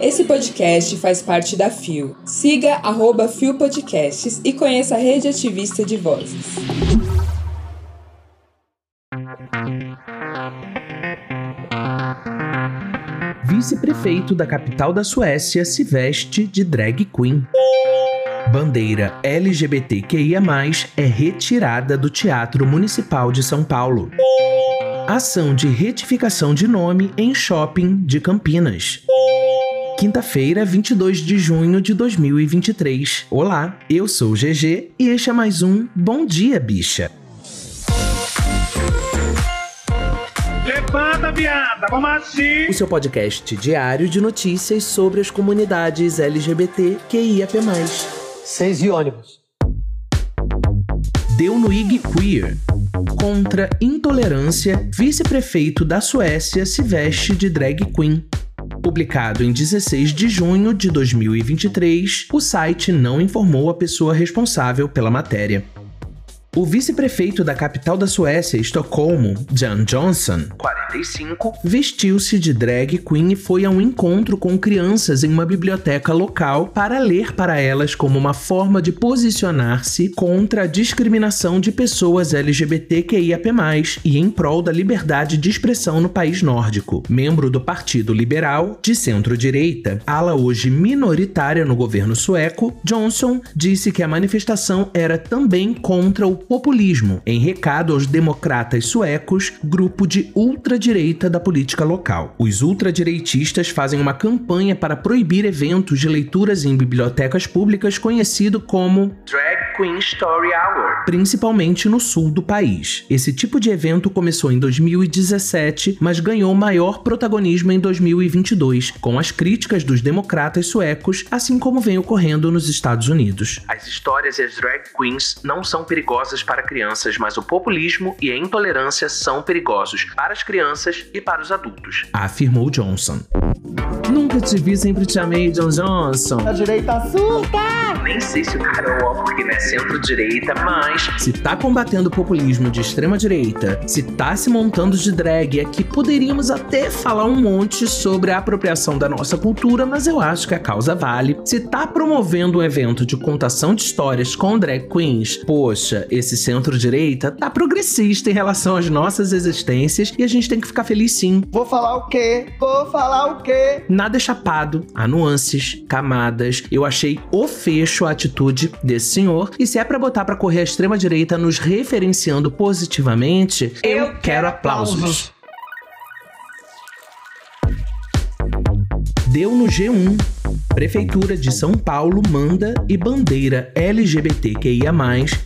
Esse podcast faz parte da FIO. Siga arroba FIO Podcasts e conheça a rede ativista de vozes. Vice-prefeito da capital da Suécia se veste de drag queen. Bandeira LGBTQIA+, é retirada do Teatro Municipal de São Paulo. Ação de retificação de nome em shopping de Campinas. Quinta-feira, 22 de junho de 2023. Olá, eu sou o GG e este é mais um Bom Dia Bicha. Levanta, viada, vamos assim! O seu podcast diário de notícias sobre as comunidades LGBT QIAP+. Seis e ônibus. Deu no IG Queer. Contra intolerância, vice-prefeito da Suécia se veste de drag queen. Publicado em 16 de junho de 2023, o site não informou a pessoa responsável pela matéria. O vice-prefeito da capital da Suécia, Estocolmo, Jan Johnson, 45, vestiu-se de drag queen e foi a um encontro com crianças em uma biblioteca local para ler para elas como uma forma de posicionar-se contra a discriminação de pessoas LGBTQIAP+, e em prol da liberdade de expressão no país nórdico. Membro do Partido Liberal, de centro-direita, ala hoje minoritária no governo sueco, Johnson disse que a manifestação era também contra o populismo, em recado aos democratas suecos, grupo de ultradireita da política local. Os ultradireitistas fazem uma campanha para proibir eventos de leituras em bibliotecas públicas conhecido como Drag Queen Story Hour, principalmente no sul do país. Esse tipo de evento começou em 2017, mas ganhou maior protagonismo em 2022, com as críticas dos democratas suecos, assim como vem ocorrendo nos Estados Unidos. As histórias e as drag queens não são perigosas para crianças, mas o populismo e a intolerância são perigosos para as crianças e para os adultos, afirmou Johnson. Nunca te vi, sempre te amei, John Johnson. A direita surta! Nem sei se o cara é o porque não é centro-direita, mas se tá combatendo o populismo de extrema-direita, se tá se montando de drag, é que poderíamos até falar um monte sobre a apropriação da nossa cultura, mas eu acho que a causa vale. Se tá promovendo um evento de contação de histórias com drag queens, poxa, esse centro-direita tá progressista em relação às nossas existências e a gente tem que ficar feliz sim. Vou falar o quê? Vou falar o quê? Nada é chapado, há nuances, camadas. Eu achei o fecho a atitude desse senhor. E se é para botar para correr a extrema direita nos referenciando positivamente, eu, eu quero aplausos. Deu no G1. Prefeitura de São Paulo manda e bandeira LGBTQIA+,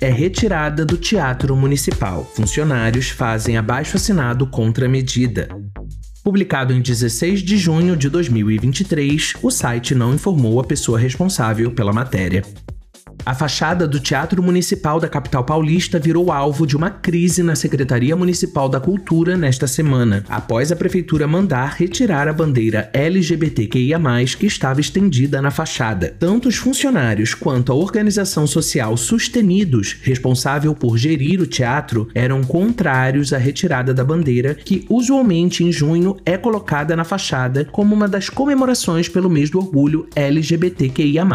é retirada do Teatro Municipal. Funcionários fazem abaixo assinado contra a medida. Publicado em 16 de junho de 2023, o site não informou a pessoa responsável pela matéria. A fachada do Teatro Municipal da capital paulista virou alvo de uma crise na Secretaria Municipal da Cultura nesta semana, após a prefeitura mandar retirar a bandeira LGBTQIA, que estava estendida na fachada. Tanto os funcionários quanto a organização social Sustenidos, responsável por gerir o teatro, eram contrários à retirada da bandeira, que usualmente em junho é colocada na fachada como uma das comemorações pelo mês do orgulho LGBTQIA.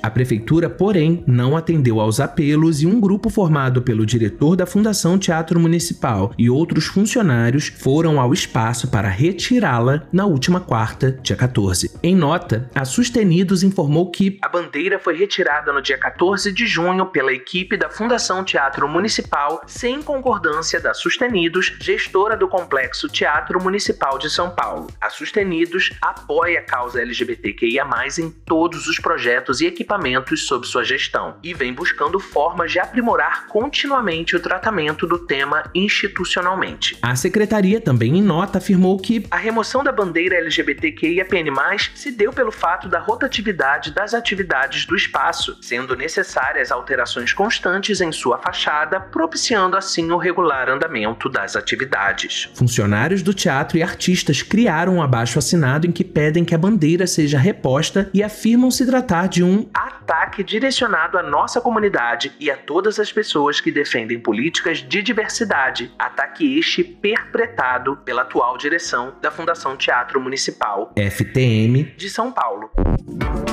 A prefeitura, porém, não atendeu aos apelos e um grupo formado pelo diretor da Fundação Teatro Municipal e outros funcionários foram ao espaço para retirá-la na última quarta, dia 14. Em nota, a Sustenidos informou que a bandeira foi retirada no dia 14 de junho pela equipe da Fundação Teatro Municipal sem concordância da Sustenidos, gestora do Complexo Teatro Municipal de São Paulo. A Sustenidos apoia a causa LGBTQIA+, em todos os projetos e equipamentos sob sua gestão e vem buscando formas de aprimorar continuamente o tratamento do tema institucionalmente. A secretaria também, em nota, afirmou que a remoção da bandeira LGBTQIAPN+, se deu pelo fato da rotatividade das atividades do espaço, sendo necessárias alterações constantes em sua fachada, propiciando assim o regular andamento das atividades. Funcionários do teatro e artistas criaram um abaixo assinado em que pedem que a bandeira seja reposta e afirmam se tratar de um ataque direcionado à nossa comunidade e a todas as pessoas que defendem políticas de diversidade, ataque este perpetrado pela atual direção da Fundação Teatro Municipal, FTM, de São Paulo.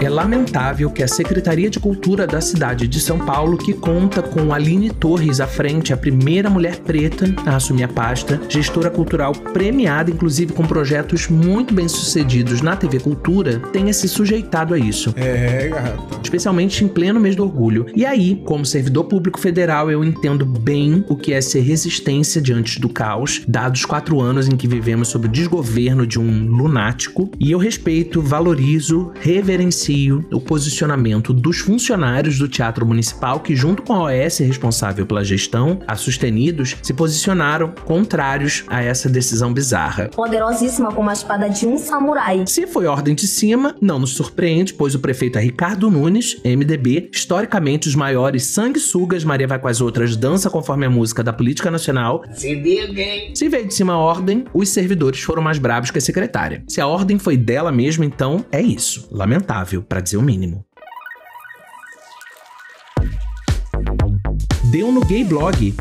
É lamentável que a Secretaria de Cultura da cidade de São Paulo, que conta com Aline Torres à frente, a primeira mulher preta a assumir a pasta, gestora cultural premiada, inclusive com projetos muito bem sucedidos na TV Cultura, tenha se sujeitado a isso. É, gata. Especialmente em pleno mês do orgulho. E aí, como servidor público federal, eu entendo bem o que é ser resistência diante do caos, dados quatro anos em que vivemos sob o desgoverno de um lunático, e eu respeito, valorizo, reverencio o posicionamento dos funcionários do Teatro Municipal que, junto com a OS responsável pela gestão, a Sustenidos, se posicionaram contrários a essa decisão bizarra. Poderosíssima como a espada de um samurai. Se foi ordem de cima, não nos surpreende, pois o prefeito é Ricardo Nunes, MDB, historicamente os maiores sanguessugas, Maria vai com as outras, dança conforme a música da política nacional. Se. Se veio de cima a ordem, os servidores foram mais bravos que a secretária. Se a ordem foi dela mesmo, então é isso. Lamentável para dizer o mínimo. Deu no Gay Blog.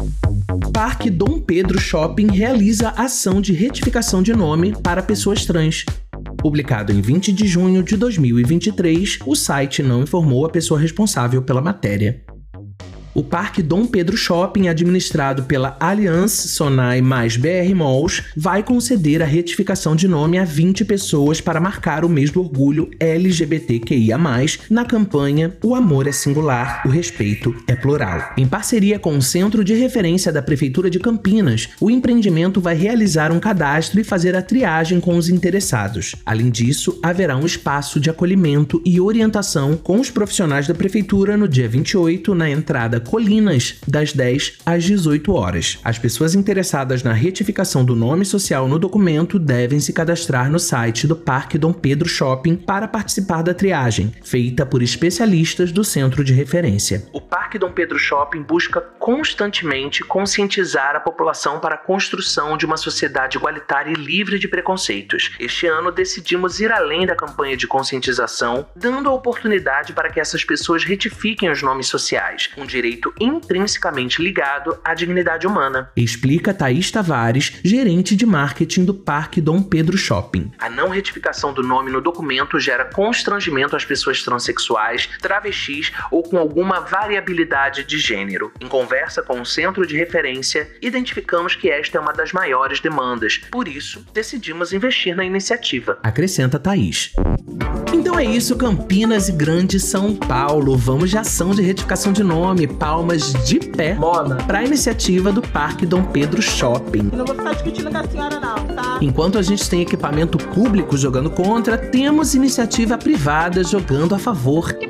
Parque Dom Pedro Shopping realiza ação de retificação de nome para pessoas trans. Publicado em 20 de junho de 2023, o site não informou a pessoa responsável pela matéria. O Parque Dom Pedro Shopping, administrado pela Allianz Sonai mais BR Malls, vai conceder a retificação de nome a 20 pessoas para marcar o mês do orgulho LGBTQIA+, na campanha O Amor é Singular, o Respeito é Plural. Em parceria com o Centro de Referência da Prefeitura de Campinas, o empreendimento vai realizar um cadastro e fazer a triagem com os interessados. Além disso, haverá um espaço de acolhimento e orientação com os profissionais da Prefeitura no dia 28, na entrada Colinas, das 10 às 18 horas. As pessoas interessadas na retificação do nome social no documento devem se cadastrar no site do Parque Dom Pedro Shopping para participar da triagem, feita por especialistas do centro de referência. O Parque Dom Pedro Shopping busca constantemente conscientizar a população para a construção de uma sociedade igualitária e livre de preconceitos. Este ano decidimos ir além da campanha de conscientização, dando a oportunidade para que essas pessoas retifiquem os nomes sociais, um direito direito intrinsecamente ligado à dignidade humana. Explica Thaís Tavares, gerente de marketing do Parque Dom Pedro Shopping. A não retificação do nome no documento gera constrangimento às pessoas transexuais, travestis ou com alguma variabilidade de gênero. Em conversa com o centro de referência, identificamos que esta é uma das maiores demandas. Por isso, decidimos investir na iniciativa. Acrescenta Thaís. Então é isso, Campinas e Grande São Paulo. Vamos de ação de retificação de nome palmas de pé Mona. para a iniciativa do Parque Dom Pedro Shopping. Não vou ficar discutindo com a senhora, não, tá? Enquanto a gente tem equipamento público jogando contra, temos iniciativa privada jogando a favor. Que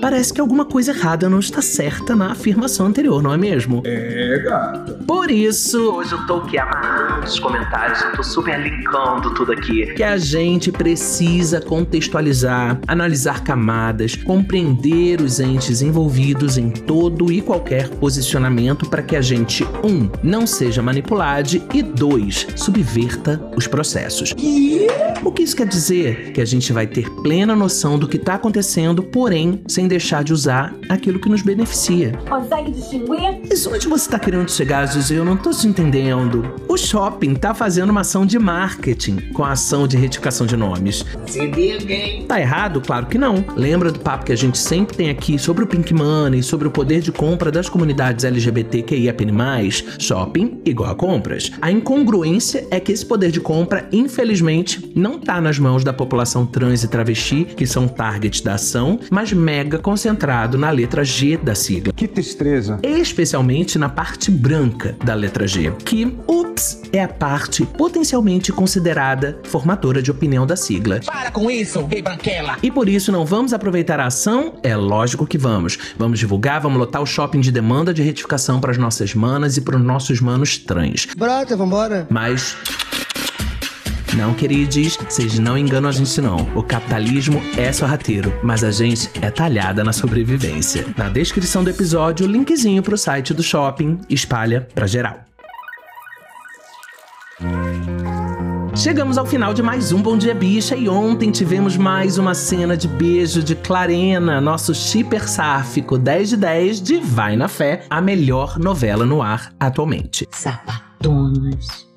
Parece que alguma coisa errada não está certa na afirmação anterior, não é mesmo? É, gata. Por isso, hoje eu tô aqui amarrando os comentários, eu tô super linkando tudo aqui. Que a gente precisa contextualizar, analisar camadas, compreender os entes envolvidos em todo e qualquer posicionamento para que a gente, um, não seja manipulado e dois, subverta os processos. O que isso quer dizer? Que a gente vai ter plena noção do que está acontecendo, porém, sem deixar de usar aquilo que nos beneficia. Consegue distinguir? Isso onde você tá querendo chegar, Zuzi? Eu não tô te entendendo. O shopping tá fazendo uma ação de marketing com a ação de retificação de nomes. Se liguem. Tá errado? Claro que não. Lembra do papo que a gente sempre tem aqui sobre o Pink Money, sobre o poder de compra das comunidades LGBTQIAP+, shopping igual a compras. A incongruência é que esse poder de compra, infelizmente, não tá nas mãos da população trans e travesti, que são target da ação, mas mega concentrado na letra G da sigla. Que tristeza. Especialmente na parte branca da letra G, que, ups, é a parte potencialmente considerada formadora de opinião da sigla. Para com isso, rei branquela. E por isso não vamos aproveitar a ação? É lógico que vamos. Vamos divulgar, vamos lotar o shopping de demanda de retificação para as nossas manas e para os nossos manos trans. Brota, vambora. Mas. Não, queridos, vocês não enganam a gente não. O capitalismo é sorrateiro, mas a gente é talhada na sobrevivência. Na descrição do episódio, o linkzinho pro site do shopping, espalha pra geral. Chegamos ao final de mais um Bom Dia Bicha e ontem tivemos mais uma cena de beijo de Clarena, nosso shipper sáfico 10 de 10 de Vai na Fé, a melhor novela no ar atualmente.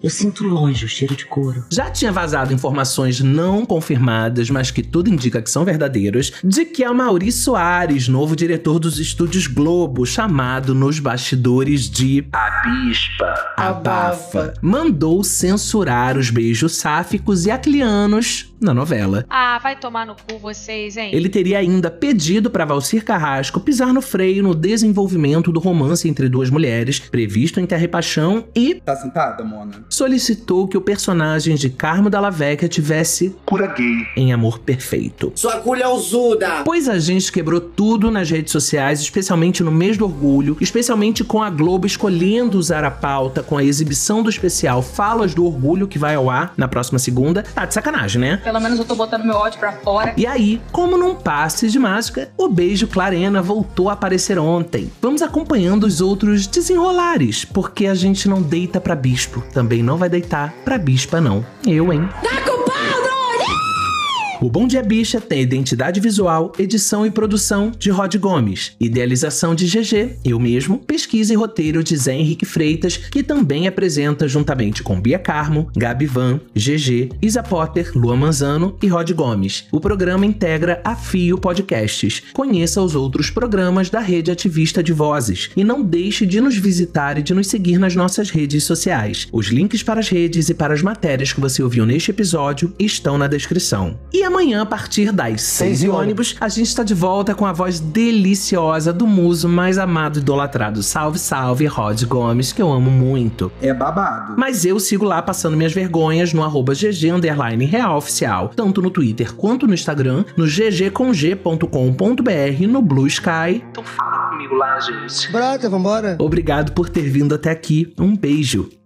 Eu sinto longe o cheiro de couro. Já tinha vazado informações não confirmadas, mas que tudo indica que são verdadeiras, de que a Mauri Soares, novo diretor dos estúdios Globo, chamado nos bastidores de A Bispa Abafa, mandou censurar os beijos sáficos e aclianos na novela. Ah, vai tomar no cu vocês, hein? Ele teria ainda pedido para Valcir Carrasco pisar no freio no desenvolvimento do romance entre duas mulheres, previsto em Terra e Paixão, e Tá sentada, Mona? solicitou que o personagem de Carmo Dalla Vecchia tivesse Cura gay. em Amor Perfeito. Sua culhãozuda. Pois a gente quebrou tudo nas redes sociais, especialmente no mês do orgulho, especialmente com a Globo escolhendo usar a pauta com a exibição do especial Falas do Orgulho, que vai ao ar na próxima segunda. Tá de sacanagem, né? Pelo menos eu tô botando meu ódio pra fora. E aí, como num passe de mágica, o beijo Clarena voltou a aparecer ontem. Vamos acompanhando os outros desenrolares, porque a gente não deita pra bispo, também não vai deitar pra bispa não. Eu, hein? O Bom Dia Bicha tem identidade visual, edição e produção de Rod Gomes, idealização de GG, eu mesmo, pesquisa e roteiro de Zé Henrique Freitas, que também apresenta juntamente com Bia Carmo, Gabi Van, GG, Isa Potter, Lua Manzano e Rod Gomes. O programa integra a Fio Podcasts. Conheça os outros programas da rede ativista de vozes e não deixe de nos visitar e de nos seguir nas nossas redes sociais. Os links para as redes e para as matérias que você ouviu neste episódio estão na descrição. E amanhã, a partir das 6 e ônibus, a gente está de volta com a voz deliciosa do muso mais amado e idolatrado. Salve, salve, Rod Gomes, que eu amo muito. É babado. Mas eu sigo lá passando minhas vergonhas no arroba GG underline real oficial, tanto no Twitter quanto no Instagram, no ggcomg.com.br, no Blue Sky. Então fala comigo lá, gente. Brota, vambora. Obrigado por ter vindo até aqui. Um beijo.